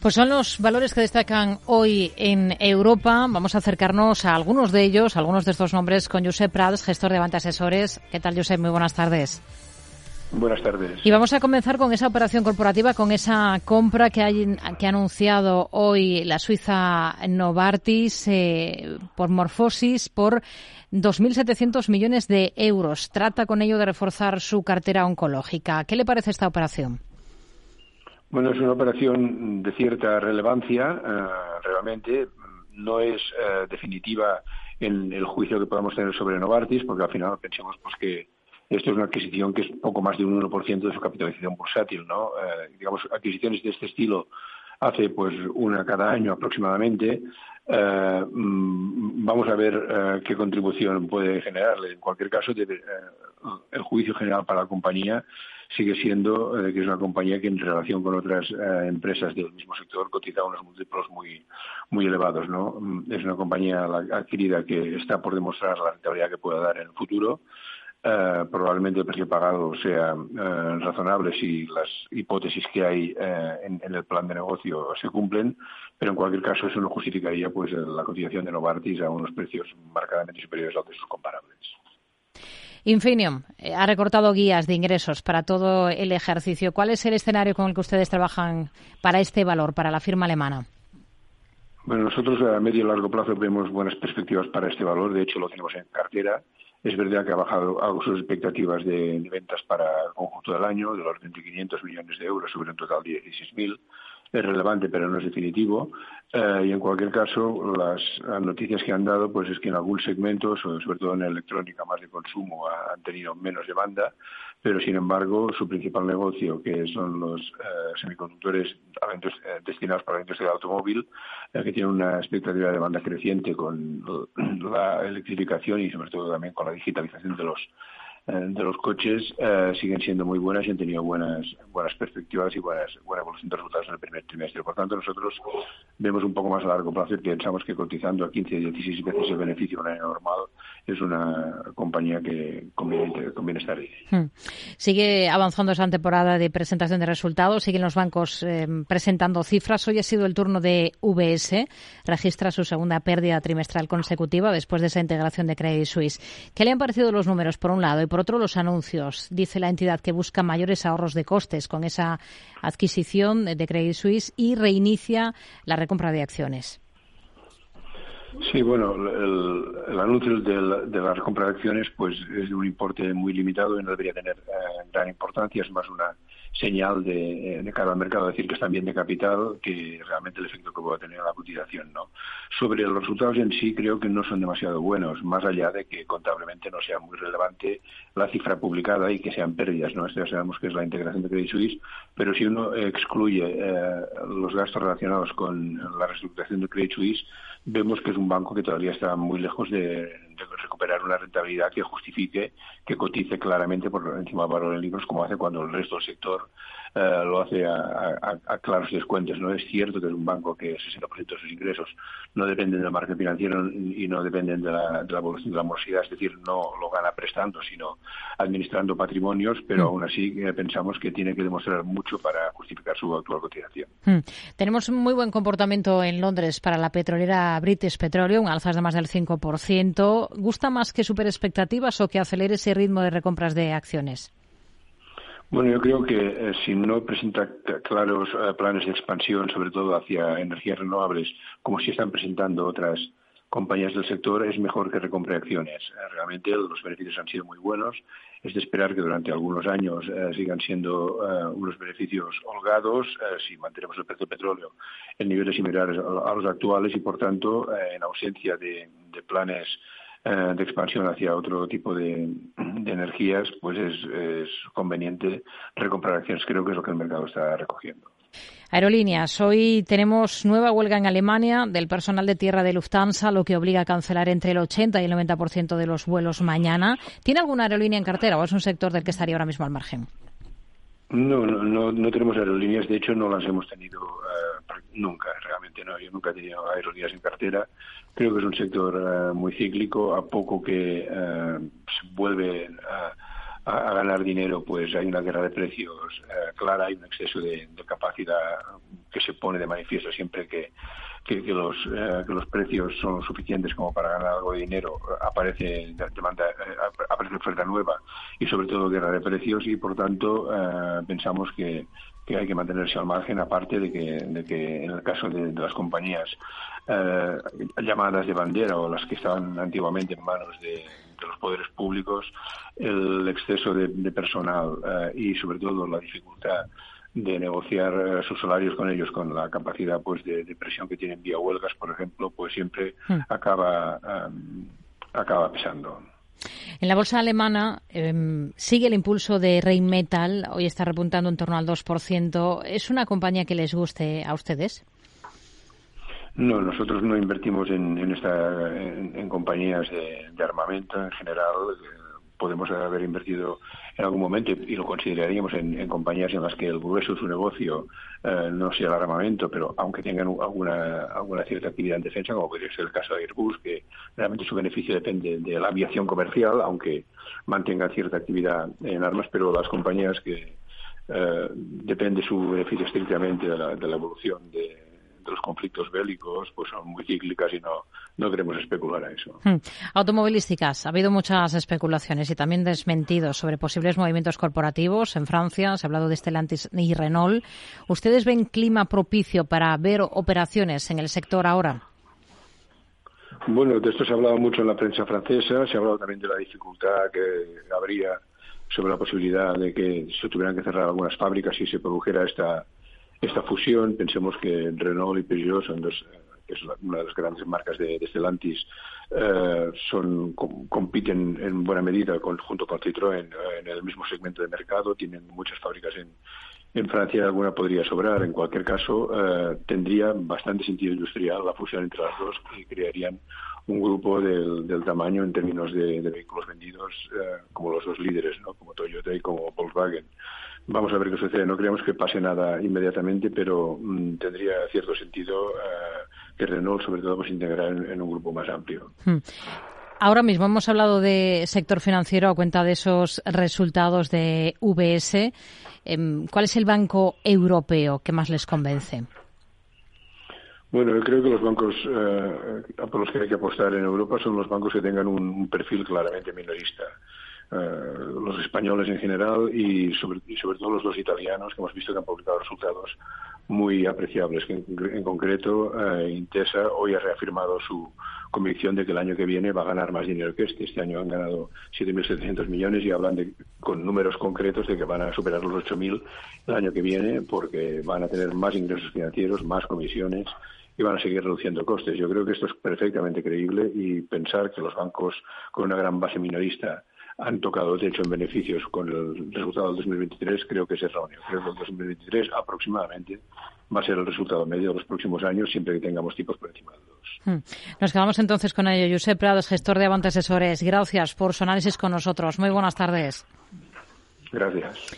Pues son los valores que destacan hoy en Europa. Vamos a acercarnos a algunos de ellos, algunos de estos nombres, con Josep Prats, gestor de Banca Asesores. ¿Qué tal, Josep? Muy buenas tardes. Buenas tardes. Y vamos a comenzar con esa operación corporativa, con esa compra que, hay, que ha anunciado hoy la Suiza Novartis eh, por Morfosis por 2.700 millones de euros. Trata con ello de reforzar su cartera oncológica. ¿Qué le parece esta operación? Bueno, es una operación de cierta relevancia, eh, realmente. No es eh, definitiva en el juicio que podamos tener sobre Novartis, porque al final pensamos pues, que esto es una adquisición que es poco más de un 1% de su capitalización bursátil, ¿no? Eh, digamos, adquisiciones de este estilo hace pues una cada año aproximadamente. Mm, vamos a ver eh, qué contribución puede generarle. En cualquier caso, debe, el juicio general para la compañía sigue siendo que es una compañía que en relación con otras empresas del mismo sector cotiza unos múltiplos muy muy elevados, ¿no? Mm, es una compañía adquirida que está por demostrar la rentabilidad que pueda dar en el futuro eh, probablemente el precio pagado sea eh, razonable si las hipótesis que hay eh, en, el plan de negocio se cumplen, pero en cualquier caso eso no justificaría pues la cotización de Novartis a unos precios marcadamente superiores a los de sus comparables. Infinium ha recortado guías de ingresos para todo el ejercicio. ¿Cuál es el escenario con el que ustedes trabajan para este valor, para la firma alemana? Bueno, nosotros a medio y largo plazo vemos buenas perspectivas para este valor. De hecho, lo tenemos en cartera. Es verdad que ha bajado algo sus expectativas de, ventas para el conjunto del año, de los 500 millones de euros sobre un total de 16.000. Es relevante, pero no es definitivo. Eh, y en cualquier caso, las noticias que han dado pues es que en algún segmento, sobre todo en electrónica más de consumo, han tenido menos demanda, pero sin embargo su principal negocio, que son los eh, semiconductores eh, destinados para la industria del automóvil, que tiene una expectativa de demanda creciente con la electrificación y sobre todo también con la digitalización de los eh, de los coches eh, siguen siendo muy buenas y han tenido buenas buenas perspectivas y buenas, buena evolución de resultados en el primer trimestre. Por tanto, nosotros vemos un poco más a largo plazo y pensamos que cotizando a 15 16 veces el beneficio en un año normal es una compañía que conviene, conviene estar ahí. Hmm. Sigue avanzando esa temporada de presentación de resultados, siguen los bancos eh, presentando cifras. Hoy ha sido el turno de VS, registra su segunda pérdida trimestral consecutiva después de esa integración de Credit Suisse. ¿Qué le han parecido los números por un lado y por otro, los anuncios. Dice la entidad que busca mayores ahorros de costes con esa adquisición de Credit Suisse y reinicia la recompra de acciones. Sí, bueno, el, anuncio de la, recompra de acciones pues es de un importe muy limitado y no debería tener eh, gran importancia, es más una señal de, de, cara al mercado, decir que están bien de capital, que realmente el efecto que pueda tener la cotización. ¿no? Sobre los resultados en sí, creo que no son demasiado buenos, más allá de que contablemente no sea muy relevante la cifra publicada y que sean pérdidas. ¿no? Esto ya sabemos que es la integración de Credit Suisse, pero si uno excluye eh, los gastos relacionados con la reestructuración de Credit Suisse, vemos que es un banco que todavía está muy lejos de, recuperar una rentabilidad que justifique que cotice claramente por encima del valor en libros como hace cuando el resto del sector eh, lo hace a, claros descuentos. No es cierto que es un banco que el 60% de sus ingresos no dependen del margen financiero y no dependen de la, de la evolución de la morosidad, es decir, no lo gana prestando, sino administrando patrimonios, pero mm. aún así eh, pensamos que tiene que demostrar mucho para justificar su actual cotización. Mm. Tenemos un muy buen comportamiento en Londres para la petrolera British Petroleum, alzas de más del 5%. ¿Gusta más que super expectativas o que acelere ese ritmo de recompras de acciones? Bueno, yo creo que eh, si no presenta claros eh, planes de expansión, sobre todo hacia energías renovables, como si están presentando otras compañías del sector, es mejor que recompre acciones. Eh, realmente los beneficios han sido muy buenos. Es de esperar que durante algunos años sigan siendo unos beneficios holgados si mantenemos el precio del petróleo en niveles similares a, los actuales y, por tanto, en ausencia de planes eh, de expansión hacia otro tipo de, energías, pues es, conveniente recomprar acciones. Creo que es lo que el mercado está recogiendo. Aerolíneas. Hoy tenemos nueva huelga en Alemania del personal de tierra de Lufthansa, lo que obliga a cancelar entre el 80 y el 90% de los vuelos mañana. ¿Tiene alguna aerolínea en cartera o es un sector del que estaría ahora mismo al margen? No, no, no, tenemos aerolíneas. De hecho, no las hemos tenido eh, nunca. Realmente no. Yo nunca he tenido aerolíneas en cartera. Creo que es un sector eh, muy cíclico. A poco que eh, se vuelve a, ganar dinero, pues hay una guerra de precios clara, hay un exceso de, capacidad que se pone de manifiesto siempre que, los, eh, que los precios son suficientes como para ganar algo de dinero, aparece demanda, eh, aparece oferta nueva y sobre todo guerra de precios y por tanto eh, pensamos que, que hay que mantenerse al margen, aparte de que, de que en el caso de, las compañías llamadas de bandera o las que estaban antiguamente en manos de, los poderes públicos, el exceso de, de personal y sobre todo la dificultad de negociar eh, sus salarios con ellos con la capacidad pues de, presión que tienen vía huelgas por ejemplo pues siempre hmm. acaba acaba pesando en la bolsa alemana em, sigue el impulso de Rheinmetall, hoy está repuntando en torno al 2%. ¿Es una compañía que les guste a ustedes? No, nosotros no invertimos en, en, esta, en, compañías de, armamento en general. Eh, podemos haber invertido en algún momento, y lo consideraríamos en, compañías en las que el grueso de su negocio eh, no sea el armamento, pero aunque tengan alguna, alguna cierta actividad en defensa, como podría ser el caso de Airbus, que realmente su beneficio depende de la aviación comercial, aunque mantenga cierta actividad en armas, pero las compañías que eh, depende su beneficio estrictamente de la, de la evolución de los conflictos bélicos pues son muy cíclicas y no, no queremos especular a eso. Hmm. Automovilísticas. Ha habido muchas especulaciones y también desmentidos sobre posibles movimientos corporativos. En Francia se ha hablado de Stellantis y Renault. ¿Ustedes ven clima propicio para ver operaciones en el sector ahora? Bueno, de esto se ha hablado mucho en la prensa francesa, se ha hablado también de la dificultad que habría sobre la posibilidad de que se tuvieran que cerrar algunas fábricas si se produjera esta esta fusión. Pensemos que Renault y Peugeot son dos, que es una de las grandes marcas de, de Stellantis, eh, son, compiten en buena medida junto con Citroën eh, en el mismo segmento de mercado, tienen muchas fábricas en, en Francia, alguna podría sobrar. En cualquier caso, eh, tendría bastante sentido industrial la fusión entre las dos y crearían un grupo del, del tamaño en términos de, vehículos vendidos como los dos líderes, ¿no? como Toyota y como Volkswagen. Vamos a ver qué sucede. No creemos que pase nada inmediatamente, pero mm, tendría cierto sentido eh, que Renault, sobre todo, pues integrar en, un grupo más amplio. Hmm. Ahora mismo hemos hablado de sector financiero a cuenta de esos resultados de VS. Em, ¿Cuál es el banco europeo que más les convence? Bueno, yo creo que los bancos eh, por los que hay que apostar en Europa son los bancos que tengan un perfil claramente minorista. Eh, los españoles en general y sobre, sobre todo los italianos que hemos visto que han publicado resultados muy apreciables. En, en concreto, eh, Intesa hoy ha reafirmado su convicción de que el año que viene va a ganar más dinero que este. Este año han ganado 7.700 millones y hablan de, con números concretos de que van a superar los 8.000 el año que viene porque van a tener más ingresos financieros, más comisiones y van a seguir reduciendo costes. Yo creo que esto es perfectamente creíble y pensar que los bancos con una gran base minorista han tocado techo en beneficios con el resultado del 2023, creo que es erróneo. Creo que el 2023 aproximadamente va a ser el resultado medio de los próximos años, siempre que tengamos tipos por encima de dos. Hmm. Nos quedamos entonces con ello. Josep Prados, gestor de Avante Asesores. Gracias por su análisis con nosotros. Muy buenas tardes. Gracias.